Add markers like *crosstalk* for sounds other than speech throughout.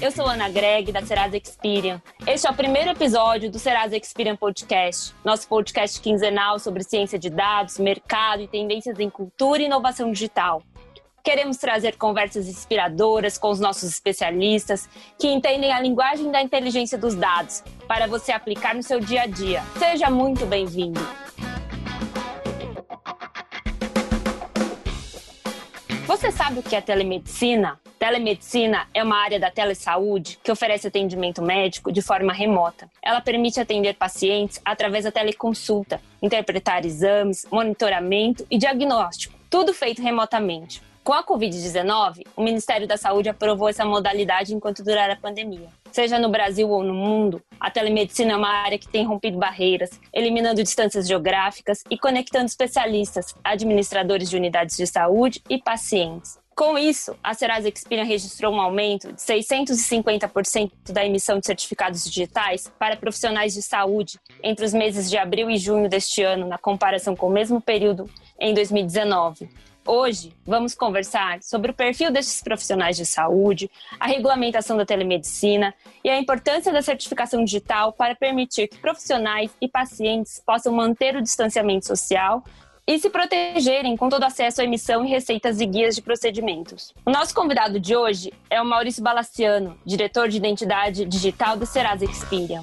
eu sou Ana Greg, da Serasa Experian. Este é o primeiro episódio do Serasa Experian Podcast, nosso podcast quinzenal sobre ciência de dados, mercado e tendências em cultura e inovação digital. Queremos trazer conversas inspiradoras com os nossos especialistas que entendem a linguagem da inteligência dos dados para você aplicar no seu dia a dia. Seja muito bem-vindo! Você sabe o que é telemedicina? Telemedicina é uma área da telesaúde que oferece atendimento médico de forma remota. Ela permite atender pacientes através da teleconsulta, interpretar exames, monitoramento e diagnóstico, tudo feito remotamente. Com a Covid-19, o Ministério da Saúde aprovou essa modalidade enquanto durar a pandemia. Seja no Brasil ou no mundo, a telemedicina é uma área que tem rompido barreiras, eliminando distâncias geográficas e conectando especialistas, administradores de unidades de saúde e pacientes. Com isso, a Serasa Experian registrou um aumento de 650% da emissão de certificados digitais para profissionais de saúde entre os meses de abril e junho deste ano, na comparação com o mesmo período em 2019. Hoje, vamos conversar sobre o perfil desses profissionais de saúde, a regulamentação da telemedicina e a importância da certificação digital para permitir que profissionais e pacientes possam manter o distanciamento social e se protegerem com todo acesso à emissão e receitas e guias de procedimentos. O nosso convidado de hoje é o Maurício Balaciano, diretor de identidade digital do Serasa Experian.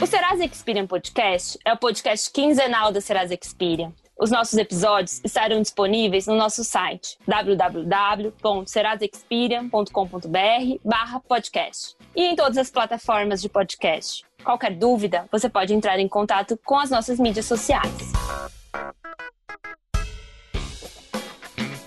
O Serasa Experian Podcast é o podcast quinzenal da Serasa Experian. Os nossos episódios estarão disponíveis no nosso site www.serasexperian.com.br podcast e em todas as plataformas de podcast. Qualquer dúvida, você pode entrar em contato com as nossas mídias sociais.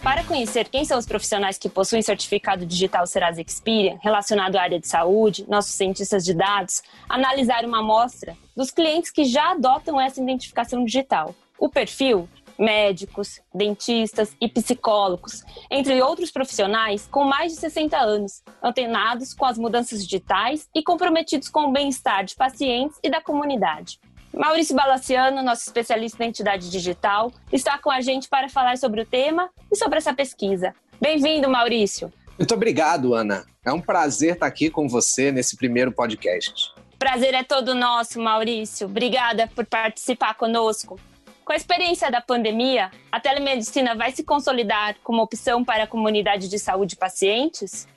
Para conhecer quem são os profissionais que possuem certificado digital Serasa Experian relacionado à área de saúde, nossos cientistas de dados, analisar uma amostra dos clientes que já adotam essa identificação digital. O perfil médicos, dentistas e psicólogos, entre outros profissionais com mais de 60 anos, antenados com as mudanças digitais e comprometidos com o bem-estar de pacientes e da comunidade. Maurício Balaciano, nosso especialista em identidade digital, está com a gente para falar sobre o tema e sobre essa pesquisa. Bem-vindo, Maurício. Muito obrigado, Ana. É um prazer estar aqui com você nesse primeiro podcast. Prazer é todo nosso, Maurício. Obrigada por participar conosco. Com a experiência da pandemia, a telemedicina vai se consolidar como opção para a comunidade de saúde pacientes?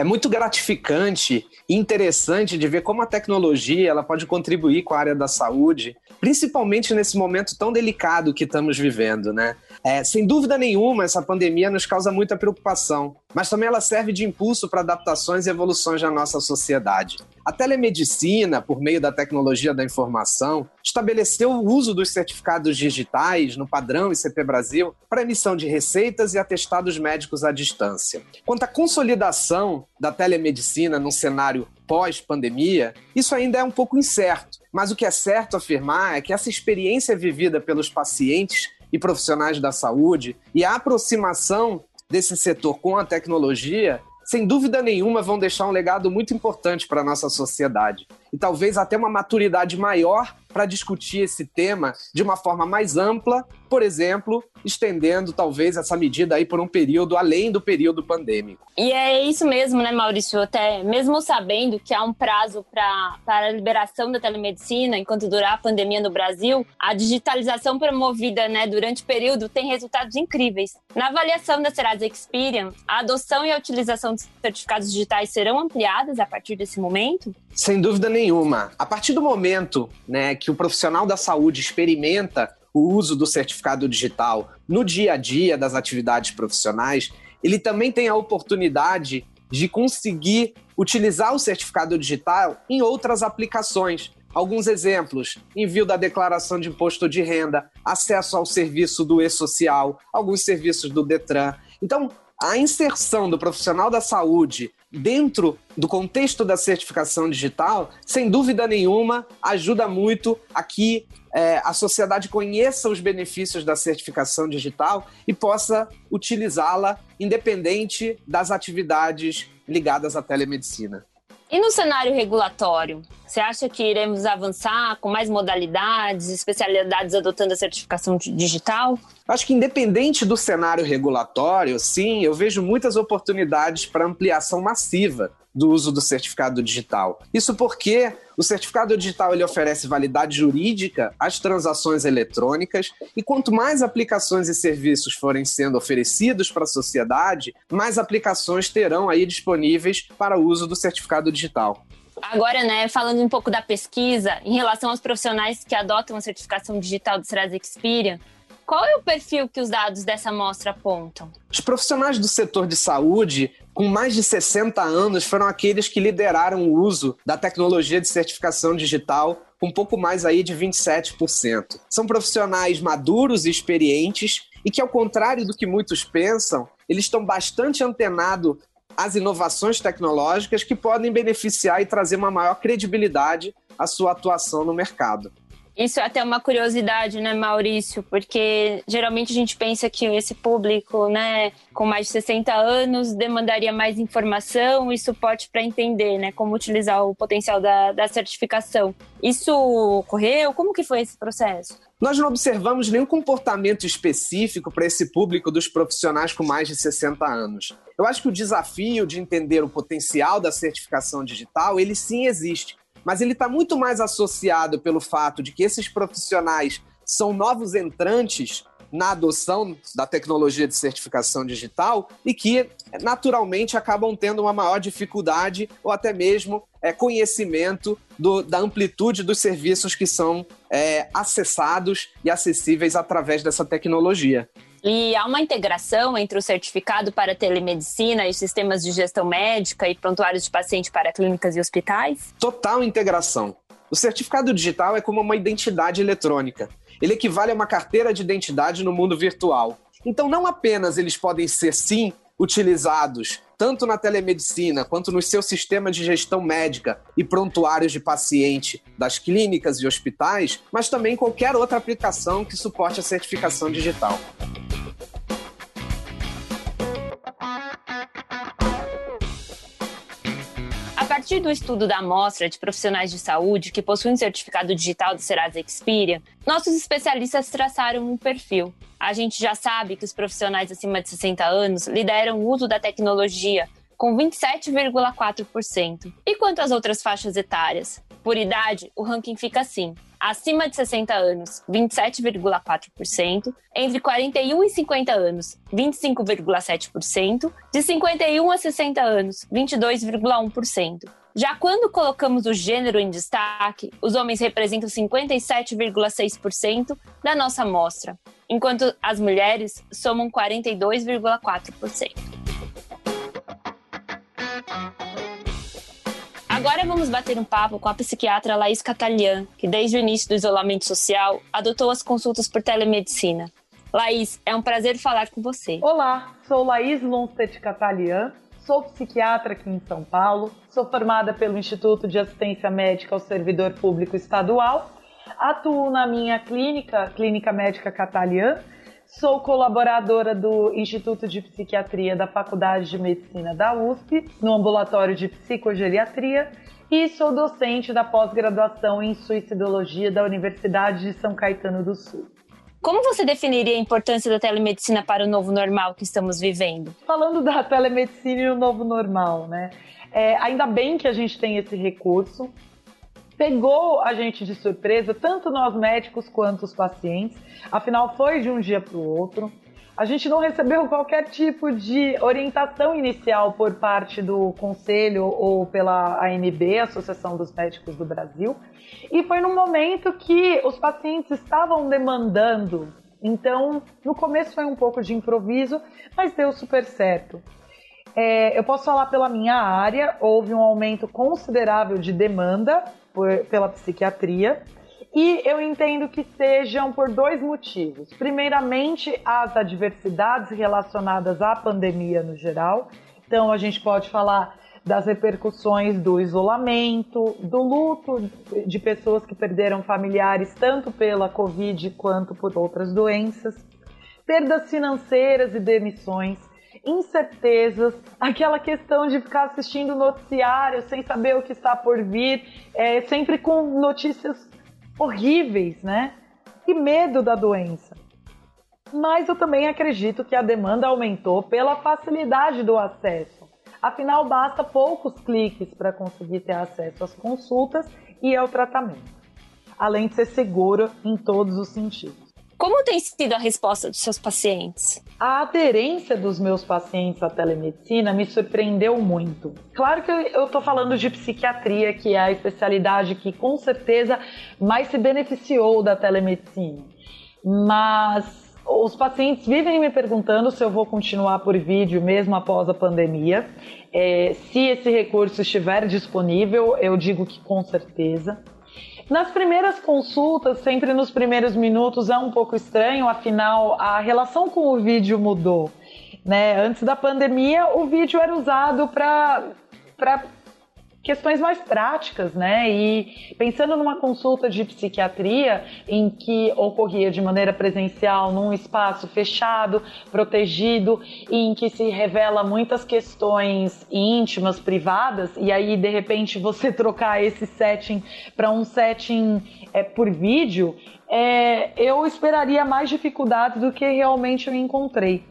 é muito gratificante e interessante de ver como a tecnologia ela pode contribuir com a área da saúde, principalmente nesse momento tão delicado que estamos vivendo, né? É, sem dúvida nenhuma, essa pandemia nos causa muita preocupação, mas também ela serve de impulso para adaptações e evoluções da nossa sociedade. A telemedicina, por meio da tecnologia da informação, estabeleceu o uso dos certificados digitais no padrão ICP Brasil para emissão de receitas e atestados médicos à distância. Quanto à consolidação da telemedicina num cenário pós-pandemia, isso ainda é um pouco incerto. Mas o que é certo afirmar é que essa experiência vivida pelos pacientes e profissionais da saúde e a aproximação desse setor com a tecnologia sem dúvida nenhuma, vão deixar um legado muito importante para a nossa sociedade. E talvez até uma maturidade maior para discutir esse tema de uma forma mais ampla, por exemplo, estendendo talvez essa medida aí por um período além do período pandêmico. E é isso mesmo, né, Maurício? Até mesmo sabendo que há um prazo pra, para a liberação da telemedicina enquanto durar a pandemia no Brasil, a digitalização promovida né, durante o período tem resultados incríveis. Na avaliação da Serasa Experian, a adoção e a utilização de certificados digitais serão ampliadas a partir desse momento? Sem dúvida nenhuma. A partir do momento né, que o profissional da saúde experimenta o uso do certificado digital no dia a dia das atividades profissionais, ele também tem a oportunidade de conseguir utilizar o certificado digital em outras aplicações. Alguns exemplos: envio da declaração de imposto de renda, acesso ao serviço do e-social, alguns serviços do Detran. Então, a inserção do profissional da saúde dentro do contexto da certificação digital, sem dúvida nenhuma, ajuda muito a que é, a sociedade conheça os benefícios da certificação digital e possa utilizá-la independente das atividades ligadas à telemedicina. E no cenário regulatório, Você acha que iremos avançar com mais modalidades, especialidades adotando a certificação digital? Acho que independente do cenário regulatório, sim, eu vejo muitas oportunidades para ampliação massiva do uso do certificado digital. Isso porque o certificado digital ele oferece validade jurídica às transações eletrônicas e quanto mais aplicações e serviços forem sendo oferecidos para a sociedade, mais aplicações terão aí disponíveis para o uso do certificado digital. Agora, né, falando um pouco da pesquisa, em relação aos profissionais que adotam a certificação digital do Serasa Experian, qual é o perfil que os dados dessa amostra apontam? Os profissionais do setor de saúde com mais de 60 anos foram aqueles que lideraram o uso da tecnologia de certificação digital com um pouco mais aí de 27%. São profissionais maduros e experientes e que, ao contrário do que muitos pensam, eles estão bastante antenados às inovações tecnológicas que podem beneficiar e trazer uma maior credibilidade à sua atuação no mercado. Isso é até uma curiosidade, né, Maurício? Porque geralmente a gente pensa que esse público, né, com mais de 60 anos, demandaria mais informação e suporte para entender, né, como utilizar o potencial da, da certificação. Isso ocorreu? Como que foi esse processo? Nós não observamos nenhum comportamento específico para esse público dos profissionais com mais de 60 anos. Eu acho que o desafio de entender o potencial da certificação digital, ele sim existe mas ele está muito mais associado pelo fato de que esses profissionais são novos entrantes na adoção da tecnologia de certificação digital e que, naturalmente, acabam tendo uma maior dificuldade ou até mesmo é, conhecimento do, da amplitude dos serviços que são é, acessados e acessíveis através dessa tecnologia. E há uma integração entre o certificado para telemedicina e sistemas de gestão médica e prontuários de paciente para clínicas e hospitais? Total integração. O certificado digital é como uma identidade eletrônica. Ele equivale a uma carteira de identidade no mundo virtual. Então, não apenas eles podem ser, sim, utilizados tanto na telemedicina quanto no seu sistema de gestão médica e prontuários de paciente das clínicas e hospitais, mas também qualquer outra aplicação que suporte a certificação digital. Do estudo da amostra de profissionais de saúde que possuem certificado digital do Serasa Experian, nossos especialistas traçaram um perfil. A gente já sabe que os profissionais acima de 60 anos lideram o uso da tecnologia com 27,4%. E quanto às outras faixas etárias? Por idade, o ranking fica assim: acima de 60 anos, 27,4%, entre 41 e 50 anos, 25,7%, de 51 a 60 anos, 22,1%. Já quando colocamos o gênero em destaque, os homens representam 57,6% da nossa amostra, enquanto as mulheres somam 42,4%. Agora vamos bater um papo com a psiquiatra Laís Catalian, que desde o início do isolamento social adotou as consultas por telemedicina. Laís, é um prazer falar com você. Olá, sou Laís Lundstedt Catalian, sou psiquiatra aqui em São Paulo, sou formada pelo Instituto de Assistência Médica ao Servidor Público Estadual, atuo na minha clínica, Clínica Médica Catalian, Sou colaboradora do Instituto de Psiquiatria da Faculdade de Medicina da USP, no ambulatório de psicogeriatria, e sou docente da pós-graduação em suicidologia da Universidade de São Caetano do Sul. Como você definiria a importância da telemedicina para o novo normal que estamos vivendo? Falando da telemedicina e o novo normal, né? É, ainda bem que a gente tem esse recurso pegou a gente de surpresa, tanto nós médicos quanto os pacientes. Afinal, foi de um dia para o outro. A gente não recebeu qualquer tipo de orientação inicial por parte do conselho ou pela ANB, Associação dos Médicos do Brasil. E foi num momento que os pacientes estavam demandando. Então, no começo foi um pouco de improviso, mas deu super certo. É, eu posso falar pela minha área, houve um aumento considerável de demanda por, pela psiquiatria. E eu entendo que sejam por dois motivos. Primeiramente, as adversidades relacionadas à pandemia no geral. Então, a gente pode falar das repercussões do isolamento, do luto de pessoas que perderam familiares tanto pela Covid quanto por outras doenças, perdas financeiras e demissões. incertezas, aquela questão de ficar assistindo noticiário sem saber o que está por vir, é, sempre com notícias horríveis, né? E medo da doença. Mas eu também acredito que a demanda aumentou pela facilidade do acesso. Afinal, basta poucos cliques para conseguir ter acesso às consultas e ao tratamento, além de ser seguro em todos os sentidos. Como tem sido a resposta dos seus pacientes? A aderência dos meus pacientes à telemedicina me surpreendeu muito. Claro que eu estou falando de psiquiatria, que é a especialidade que com certeza mais se beneficiou da telemedicina. Mas os pacientes vivem me perguntando se eu vou continuar por vídeo mesmo após a pandemia. É, se esse recurso estiver disponível, eu digo que com certeza. Nas primeiras consultas, sempre nos primeiros minutos, é um pouco estranho, afinal, a relação com o vídeo mudou. Né? Antes da pandemia, o vídeo era usado para questões mais práticas, né? E pensando numa consulta de psiquiatria em que ocorria de maneira presencial num espaço fechado, protegido, em que se revela muitas questões íntimas, privadas, e aí de repente você *laughs* trocar esse setting para um setting é, por vídeo, é, eu esperaria mais dificuldades do que realmente eu encontrei.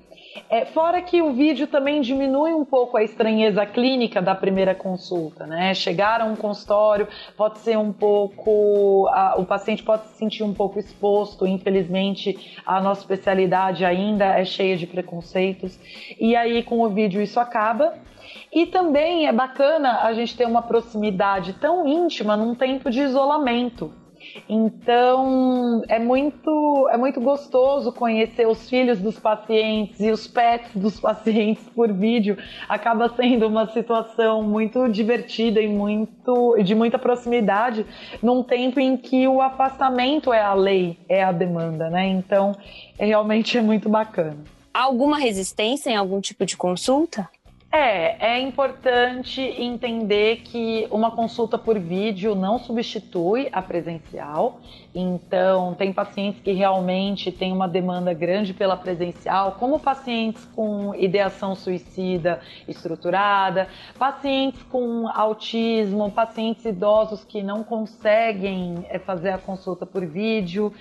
É, fora que o vídeo também diminui um pouco a estranheza clínica da primeira consulta, né? Chegar a um consultório pode ser um pouco. A, o paciente pode se sentir um pouco exposto, infelizmente a nossa especialidade ainda é cheia de preconceitos. E aí com o vídeo isso acaba. E também é bacana a gente ter uma proximidade tão íntima num tempo de isolamento. Então, é muito, é muito gostoso conhecer os filhos dos pacientes e os pets dos *laughs* pacientes por vídeo. Acaba sendo uma situação muito divertida e muito, de muita proximidade, num tempo em que o afastamento é a lei, é a demanda, né? Então, é, realmente *laughs* é muito bacana. Alguma resistência em algum tipo de consulta? É, é importante entender que uma consulta por vídeo não substitui a presencial. Então, tem pacientes que realmente têm uma demanda grande pela presencial, como pacientes com ideação suicida estruturada, pacientes com autismo, pacientes idosos que não conseguem é, fazer a consulta por vídeo.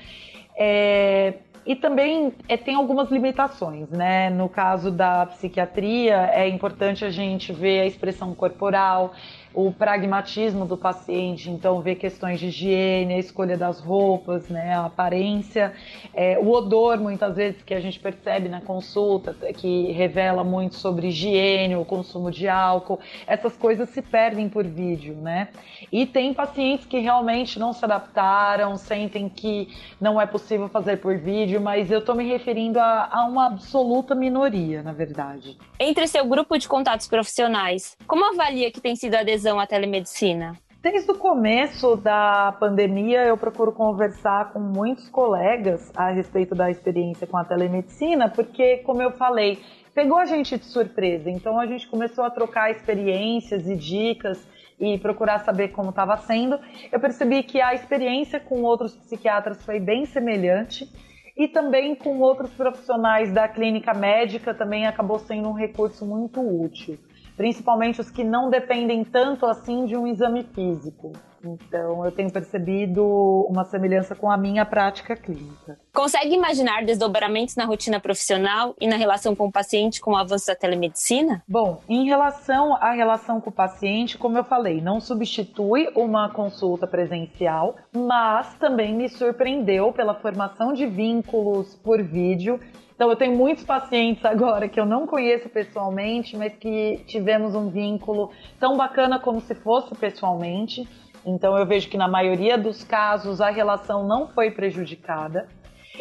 É, e também é, tem algumas limitações, né? No caso da psiquiatria, é importante a gente ver a expressão corporal, o pragmatismo do paciente, então ver questões de higiene, a escolha das roupas, né, a aparência, é, o odor muitas vezes que a gente percebe na consulta, que revela muito sobre higiene, o consumo de álcool, essas coisas se perdem por vídeo, né? E tem pacientes que realmente não se adaptaram, sentem que não é possível fazer por vídeo, mas eu estou me referindo a, a uma absoluta minoria, na verdade. Entre seu grupo de contatos profissionais, como avalia que tem sido a adesão à telemedicina? Desde o começo da pandemia, eu procuro conversar com muitos colegas a respeito da experiência com a telemedicina, porque, como eu falei, pegou a gente de surpresa. Então, a gente começou a trocar experiências e dicas e procurar saber como estava sendo. Eu percebi que a experiência com outros psiquiatras foi bem semelhante e também com outros profissionais da clínica médica também acabou sendo um recurso muito útil principalmente os que não dependem tanto assim de um exame físico. Então, eu tenho percebido uma semelhança com a minha prática clínica. Consegue imaginar desdobramentos na rotina profissional e na relação com o paciente com o avanço da telemedicina? Bom, em relação à relação com o paciente, como eu falei, não substitui uma consulta presencial, mas também me surpreendeu pela formação de vínculos por vídeo então, eu tenho muitos pacientes agora que eu não conheço pessoalmente, mas que tivemos um vínculo tão bacana como se fosse pessoalmente. Então, eu vejo que na maioria dos casos a relação não foi prejudicada.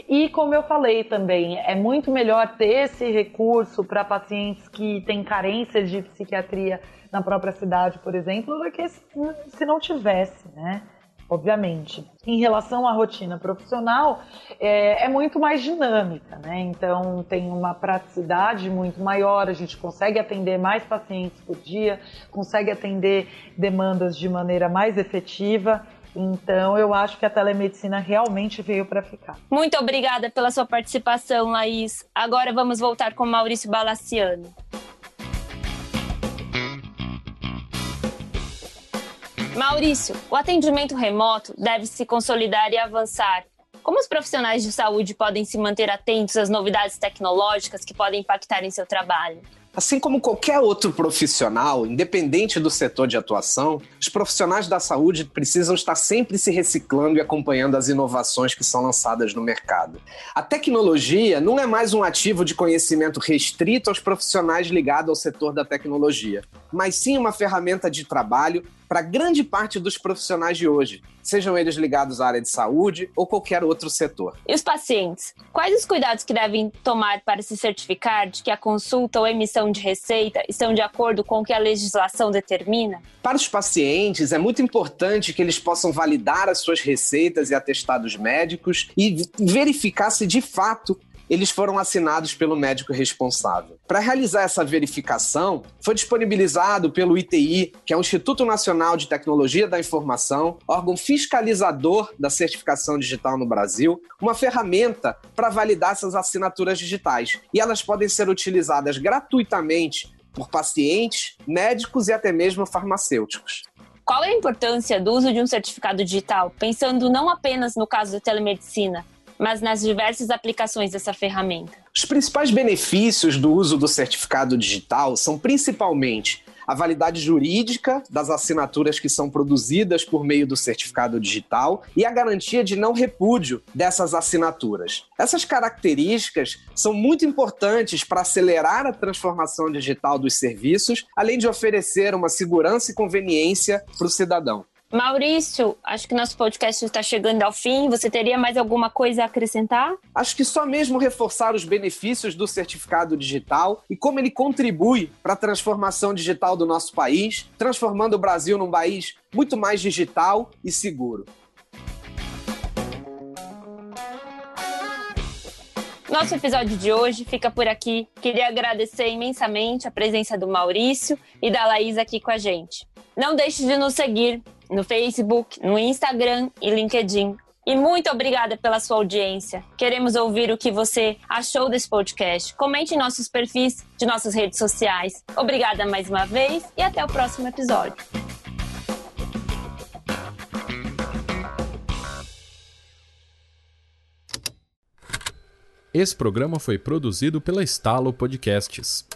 E como eu falei também, é muito melhor ter esse recurso para pacientes que têm carência de psiquiatria na própria cidade, por exemplo, do que se não tivesse, né? Obviamente. Em relação à rotina profissional, é, é, muito mais dinâmica, né? Então tem uma praticidade muito maior, a gente consegue atender mais pacientes por dia, consegue atender demandas de maneira mais efetiva. Então, eu acho que a telemedicina realmente veio para ficar. Muito obrigada pela sua participação, Laís. Agora vamos voltar com Maurício Balaciano. Maurício, o atendimento remoto deve se consolidar e avançar. Como os profissionais de saúde podem se manter atentos às novidades tecnológicas que podem impactar em seu trabalho? Assim como qualquer outro profissional, independente do setor de atuação, os profissionais da saúde precisam estar sempre se reciclando e acompanhando as inovações que são lançadas no mercado. A tecnologia não é mais um ativo de conhecimento restrito aos profissionais ligados ao setor da tecnologia, mas sim uma ferramenta de trabalho para grande parte dos profissionais de hoje, sejam eles ligados à área de saúde ou qualquer outro setor. E os pacientes? Quais os cuidados que devem tomar para se certificar de que a consulta ou emissão de receita estão de acordo com o que a legislação determina? Para os pacientes, é muito importante que eles possam validar as suas receitas e atestados médicos e verificar se de fato eles foram assinados pelo médico responsável. Para realizar essa verificação, foi disponibilizado pelo ITI, que é o Instituto Nacional de Tecnologia da Informação, órgão fiscalizador da certificação digital no Brasil, uma ferramenta para validar essas assinaturas digitais. E elas podem ser utilizadas gratuitamente por pacientes, médicos e até mesmo farmacêuticos. Qual é a importância do uso de um certificado digital, pensando não apenas no caso da telemedicina, mas nas diversas aplicações dessa ferramenta. Os principais benefícios do uso do certificado digital são principalmente a validade jurídica das assinaturas que são produzidas por meio do certificado digital e a garantia de não repúdio dessas assinaturas. Essas características são muito importantes para acelerar a transformação digital dos serviços, além de oferecer uma segurança e conveniência para o cidadão. Maurício, acho que nosso podcast está chegando ao fim. Você teria mais alguma coisa a acrescentar? Acho que só mesmo reforçar os benefícios do certificado digital e como ele contribui para a transformação digital do nosso país, transformando o Brasil num país muito mais digital e seguro. Nosso episódio de hoje fica por aqui. Queria agradecer imensamente a presença do Maurício e da Laís aqui com a gente. Não deixe de nos seguir no Facebook, no Instagram e LinkedIn. E muito obrigada pela sua audiência. Queremos ouvir o que você achou desse podcast. Comente em nossos perfis de nossas redes sociais. Obrigada mais uma vez e até o próximo episódio. Esse programa foi produzido pela Estalo Podcasts.